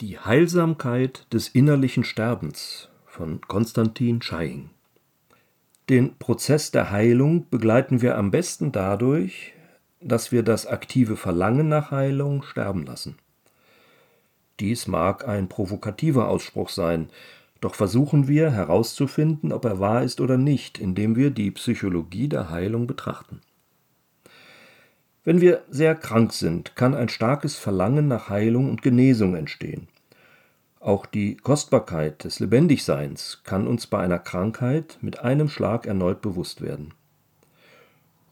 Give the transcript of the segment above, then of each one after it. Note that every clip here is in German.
Die Heilsamkeit des innerlichen Sterbens von Konstantin Scheiing. Den Prozess der Heilung begleiten wir am besten dadurch, dass wir das aktive Verlangen nach Heilung sterben lassen. Dies mag ein provokativer Ausspruch sein, doch versuchen wir herauszufinden, ob er wahr ist oder nicht, indem wir die Psychologie der Heilung betrachten. Wenn wir sehr krank sind, kann ein starkes Verlangen nach Heilung und Genesung entstehen. Auch die Kostbarkeit des Lebendigseins kann uns bei einer Krankheit mit einem Schlag erneut bewusst werden.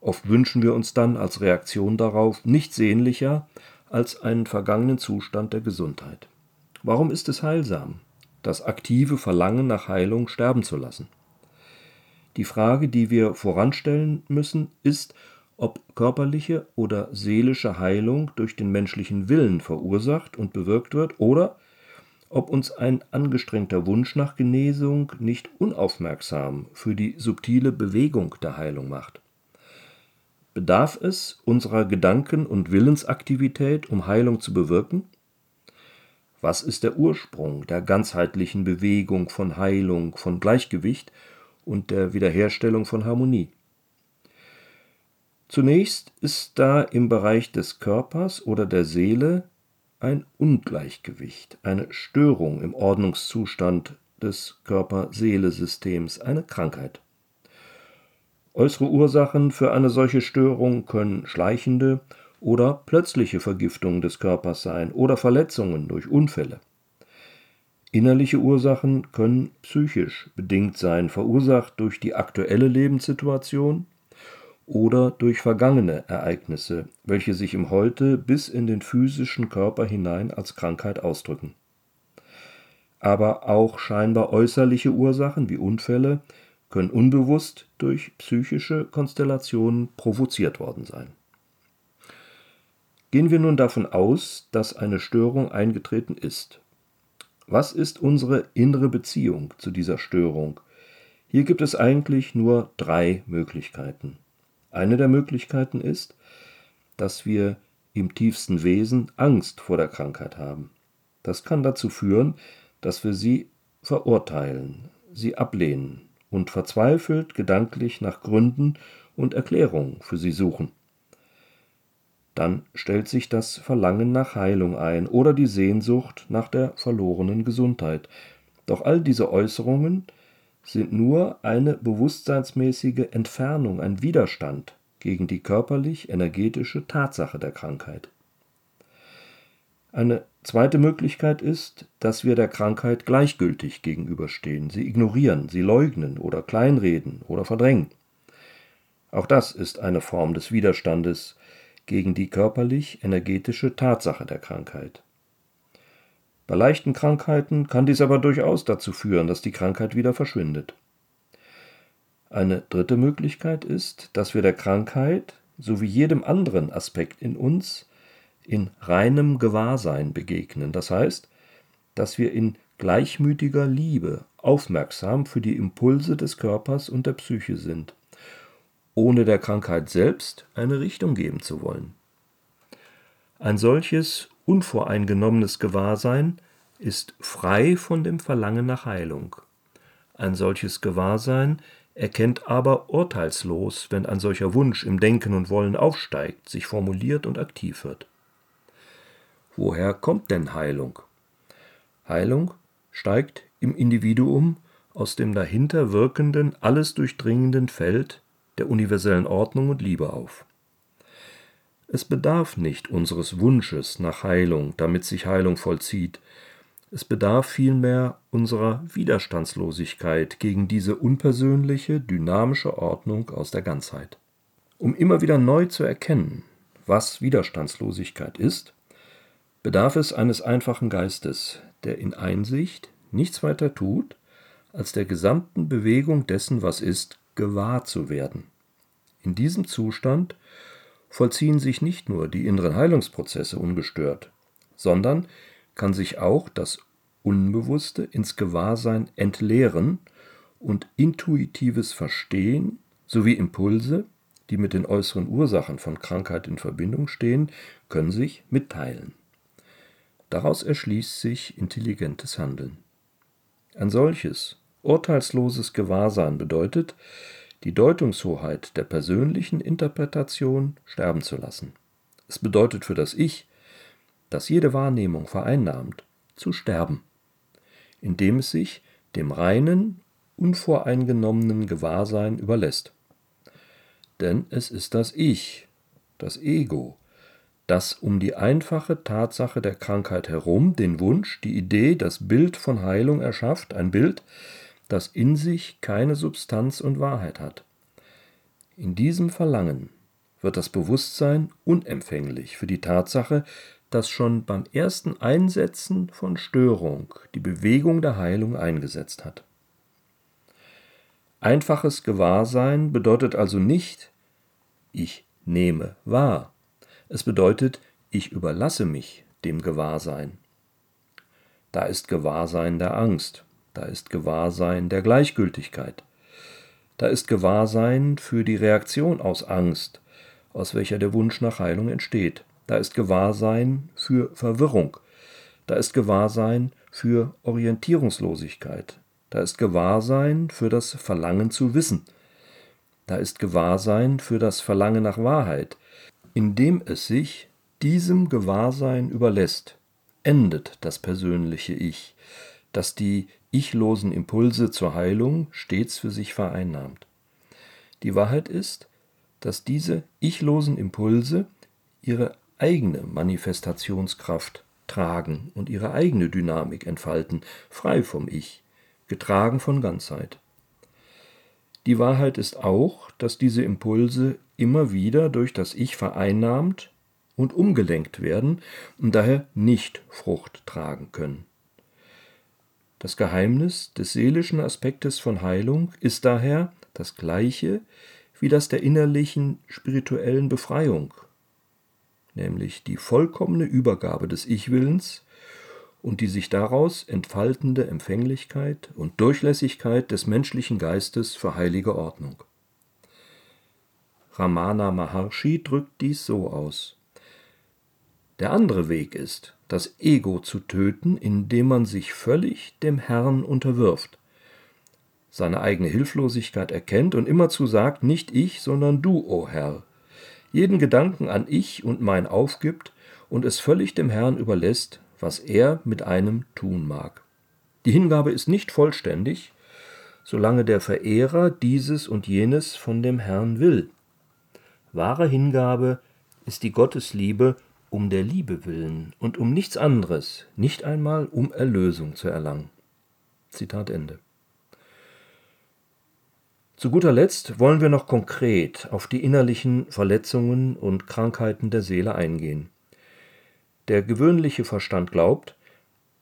Oft wünschen wir uns dann als Reaktion darauf nichts sehnlicher als einen vergangenen Zustand der Gesundheit. Warum ist es heilsam, das aktive Verlangen nach Heilung sterben zu lassen? Die Frage, die wir voranstellen müssen, ist, ob körperliche oder seelische Heilung durch den menschlichen Willen verursacht und bewirkt wird oder ob uns ein angestrengter Wunsch nach Genesung nicht unaufmerksam für die subtile Bewegung der Heilung macht. Bedarf es unserer Gedanken- und Willensaktivität, um Heilung zu bewirken? Was ist der Ursprung der ganzheitlichen Bewegung von Heilung, von Gleichgewicht und der Wiederherstellung von Harmonie? Zunächst ist da im Bereich des Körpers oder der Seele ein Ungleichgewicht, eine Störung im Ordnungszustand des Körper-Seele-Systems, eine Krankheit. Äußere Ursachen für eine solche Störung können schleichende oder plötzliche Vergiftungen des Körpers sein oder Verletzungen durch Unfälle. Innerliche Ursachen können psychisch bedingt sein, verursacht durch die aktuelle Lebenssituation, oder durch vergangene Ereignisse, welche sich im Heute bis in den physischen Körper hinein als Krankheit ausdrücken. Aber auch scheinbar äußerliche Ursachen wie Unfälle können unbewusst durch psychische Konstellationen provoziert worden sein. Gehen wir nun davon aus, dass eine Störung eingetreten ist. Was ist unsere innere Beziehung zu dieser Störung? Hier gibt es eigentlich nur drei Möglichkeiten. Eine der Möglichkeiten ist, dass wir im tiefsten Wesen Angst vor der Krankheit haben. Das kann dazu führen, dass wir sie verurteilen, sie ablehnen und verzweifelt gedanklich nach Gründen und Erklärungen für sie suchen. Dann stellt sich das Verlangen nach Heilung ein oder die Sehnsucht nach der verlorenen Gesundheit. Doch all diese Äußerungen sind nur eine bewusstseinsmäßige Entfernung, ein Widerstand gegen die körperlich-energetische Tatsache der Krankheit. Eine zweite Möglichkeit ist, dass wir der Krankheit gleichgültig gegenüberstehen, sie ignorieren, sie leugnen oder kleinreden oder verdrängen. Auch das ist eine Form des Widerstandes gegen die körperlich-energetische Tatsache der Krankheit. Bei leichten Krankheiten kann dies aber durchaus dazu führen, dass die Krankheit wieder verschwindet. Eine dritte Möglichkeit ist, dass wir der Krankheit sowie jedem anderen Aspekt in uns in reinem Gewahrsein begegnen. Das heißt, dass wir in gleichmütiger Liebe aufmerksam für die Impulse des Körpers und der Psyche sind, ohne der Krankheit selbst eine Richtung geben zu wollen. Ein solches unvoreingenommenes Gewahrsein ist frei von dem Verlangen nach Heilung. Ein solches Gewahrsein erkennt aber urteilslos, wenn ein solcher Wunsch im Denken und Wollen aufsteigt, sich formuliert und aktiv wird. Woher kommt denn Heilung? Heilung steigt im Individuum aus dem dahinter wirkenden, alles durchdringenden Feld der universellen Ordnung und Liebe auf. Es bedarf nicht unseres Wunsches nach Heilung, damit sich Heilung vollzieht. Es bedarf vielmehr unserer Widerstandslosigkeit gegen diese unpersönliche, dynamische Ordnung aus der Ganzheit. Um immer wieder neu zu erkennen, was Widerstandslosigkeit ist, bedarf es eines einfachen Geistes, der in Einsicht nichts weiter tut, als der gesamten Bewegung dessen, was ist, gewahr zu werden. In diesem Zustand vollziehen sich nicht nur die inneren Heilungsprozesse ungestört, sondern kann sich auch das Unbewusste ins Gewahrsein entleeren und intuitives Verstehen sowie Impulse, die mit den äußeren Ursachen von Krankheit in Verbindung stehen, können sich mitteilen. Daraus erschließt sich intelligentes Handeln. Ein solches, urteilsloses Gewahrsein bedeutet, die Deutungshoheit der persönlichen Interpretation sterben zu lassen. Es bedeutet für das Ich, das jede Wahrnehmung vereinnahmt, zu sterben, indem es sich dem reinen, unvoreingenommenen Gewahrsein überlässt. Denn es ist das Ich, das Ego, das um die einfache Tatsache der Krankheit herum den Wunsch, die Idee, das Bild von Heilung erschafft, ein Bild, das in sich keine Substanz und Wahrheit hat. In diesem Verlangen wird das Bewusstsein unempfänglich für die Tatsache, dass schon beim ersten Einsetzen von Störung die Bewegung der Heilung eingesetzt hat. Einfaches Gewahrsein bedeutet also nicht, ich nehme wahr. Es bedeutet, ich überlasse mich dem Gewahrsein. Da ist Gewahrsein der Angst, da ist Gewahrsein der Gleichgültigkeit, da ist Gewahrsein für die Reaktion aus Angst, aus welcher der Wunsch nach Heilung entsteht. Da ist Gewahrsein für Verwirrung. Da ist Gewahrsein für Orientierungslosigkeit. Da ist Gewahrsein für das Verlangen zu wissen. Da ist Gewahrsein für das Verlangen nach Wahrheit. Indem es sich diesem Gewahrsein überlässt, endet das persönliche Ich, das die ichlosen Impulse zur Heilung stets für sich vereinnahmt. Die Wahrheit ist, dass diese ichlosen Impulse ihre eigene Manifestationskraft tragen und ihre eigene Dynamik entfalten, frei vom Ich, getragen von Ganzheit. Die Wahrheit ist auch, dass diese Impulse immer wieder durch das Ich vereinnahmt und umgelenkt werden und daher nicht Frucht tragen können. Das Geheimnis des seelischen Aspektes von Heilung ist daher das gleiche wie das der innerlichen spirituellen Befreiung, nämlich die vollkommene Übergabe des Ich-Willens und die sich daraus entfaltende Empfänglichkeit und Durchlässigkeit des menschlichen Geistes für heilige Ordnung. Ramana Maharshi drückt dies so aus. Der andere Weg ist, das Ego zu töten, indem man sich völlig dem Herrn unterwirft, seine eigene Hilflosigkeit erkennt und immerzu sagt, nicht ich, sondern du, o oh Herr, jeden Gedanken an ich und mein aufgibt und es völlig dem Herrn überlässt, was er mit einem tun mag. Die Hingabe ist nicht vollständig, solange der Verehrer dieses und jenes von dem Herrn will. Wahre Hingabe ist die Gottesliebe um der Liebe willen und um nichts anderes, nicht einmal um Erlösung zu erlangen. Zitat Ende. Zu guter Letzt wollen wir noch konkret auf die innerlichen Verletzungen und Krankheiten der Seele eingehen. Der gewöhnliche Verstand glaubt,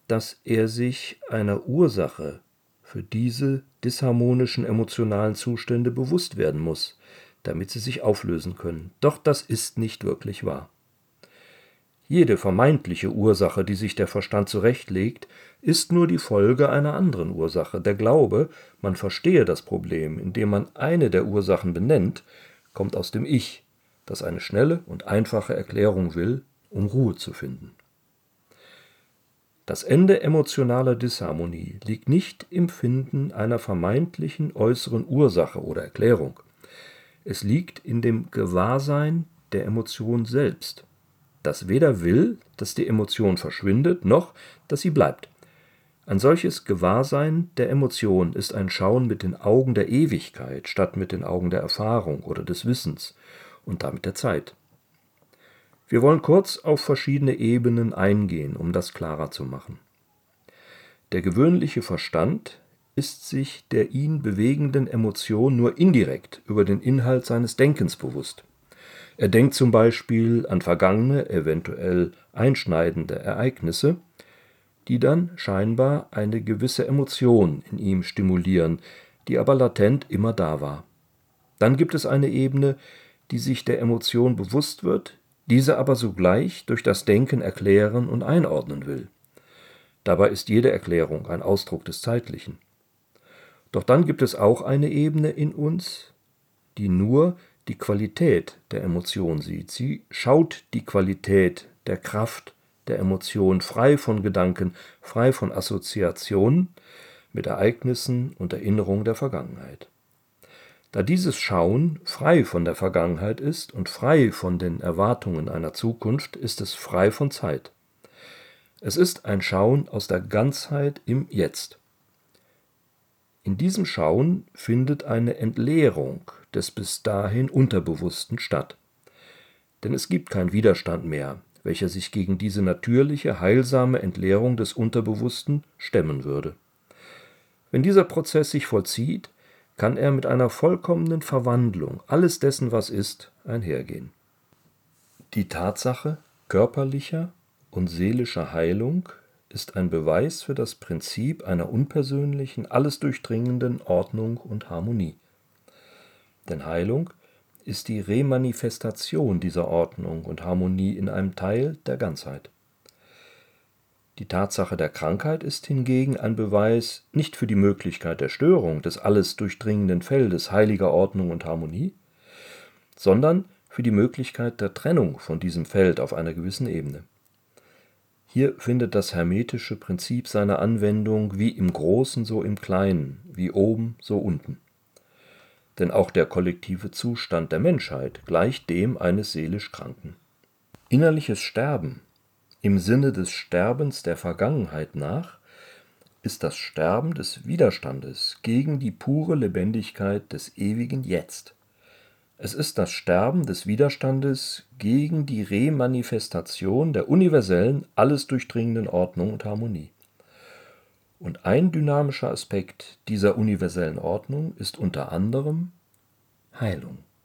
dass er sich einer Ursache für diese disharmonischen emotionalen Zustände bewusst werden muss, damit sie sich auflösen können. Doch das ist nicht wirklich wahr. Jede vermeintliche Ursache, die sich der Verstand zurechtlegt, ist nur die Folge einer anderen Ursache. Der Glaube, man verstehe das Problem, indem man eine der Ursachen benennt, kommt aus dem Ich, das eine schnelle und einfache Erklärung will, um Ruhe zu finden. Das Ende emotionaler Disharmonie liegt nicht im Finden einer vermeintlichen äußeren Ursache oder Erklärung. Es liegt in dem Gewahrsein der Emotion selbst das weder will, dass die Emotion verschwindet, noch dass sie bleibt. Ein solches Gewahrsein der Emotion ist ein Schauen mit den Augen der Ewigkeit statt mit den Augen der Erfahrung oder des Wissens und damit der Zeit. Wir wollen kurz auf verschiedene Ebenen eingehen, um das klarer zu machen. Der gewöhnliche Verstand ist sich der ihn bewegenden Emotion nur indirekt über den Inhalt seines Denkens bewusst. Er denkt zum Beispiel an vergangene, eventuell einschneidende Ereignisse, die dann scheinbar eine gewisse Emotion in ihm stimulieren, die aber latent immer da war. Dann gibt es eine Ebene, die sich der Emotion bewusst wird, diese aber sogleich durch das Denken erklären und einordnen will. Dabei ist jede Erklärung ein Ausdruck des Zeitlichen. Doch dann gibt es auch eine Ebene in uns, die nur die Qualität der Emotion sieht. Sie schaut die Qualität der Kraft der Emotion, frei von Gedanken, frei von Assoziationen mit Ereignissen und Erinnerungen der Vergangenheit. Da dieses Schauen frei von der Vergangenheit ist und frei von den Erwartungen einer Zukunft, ist es frei von Zeit. Es ist ein Schauen aus der Ganzheit im Jetzt. In diesem Schauen findet eine Entleerung des bis dahin Unterbewussten statt. Denn es gibt keinen Widerstand mehr, welcher sich gegen diese natürliche, heilsame Entleerung des Unterbewussten stemmen würde. Wenn dieser Prozess sich vollzieht, kann er mit einer vollkommenen Verwandlung alles dessen, was ist, einhergehen. Die Tatsache körperlicher und seelischer Heilung ist ein Beweis für das Prinzip einer unpersönlichen, alles durchdringenden Ordnung und Harmonie. Denn Heilung ist die Remanifestation dieser Ordnung und Harmonie in einem Teil der Ganzheit. Die Tatsache der Krankheit ist hingegen ein Beweis nicht für die Möglichkeit der Störung des alles durchdringenden Feldes heiliger Ordnung und Harmonie, sondern für die Möglichkeit der Trennung von diesem Feld auf einer gewissen Ebene. Hier findet das hermetische Prinzip seine Anwendung wie im Großen so im Kleinen, wie oben so unten. Denn auch der kollektive Zustand der Menschheit gleicht dem eines seelisch Kranken. Innerliches Sterben im Sinne des Sterbens der Vergangenheit nach ist das Sterben des Widerstandes gegen die pure Lebendigkeit des ewigen Jetzt. Es ist das Sterben des Widerstandes gegen die Remanifestation der universellen, alles durchdringenden Ordnung und Harmonie. Und ein dynamischer Aspekt dieser universellen Ordnung ist unter anderem Heilung.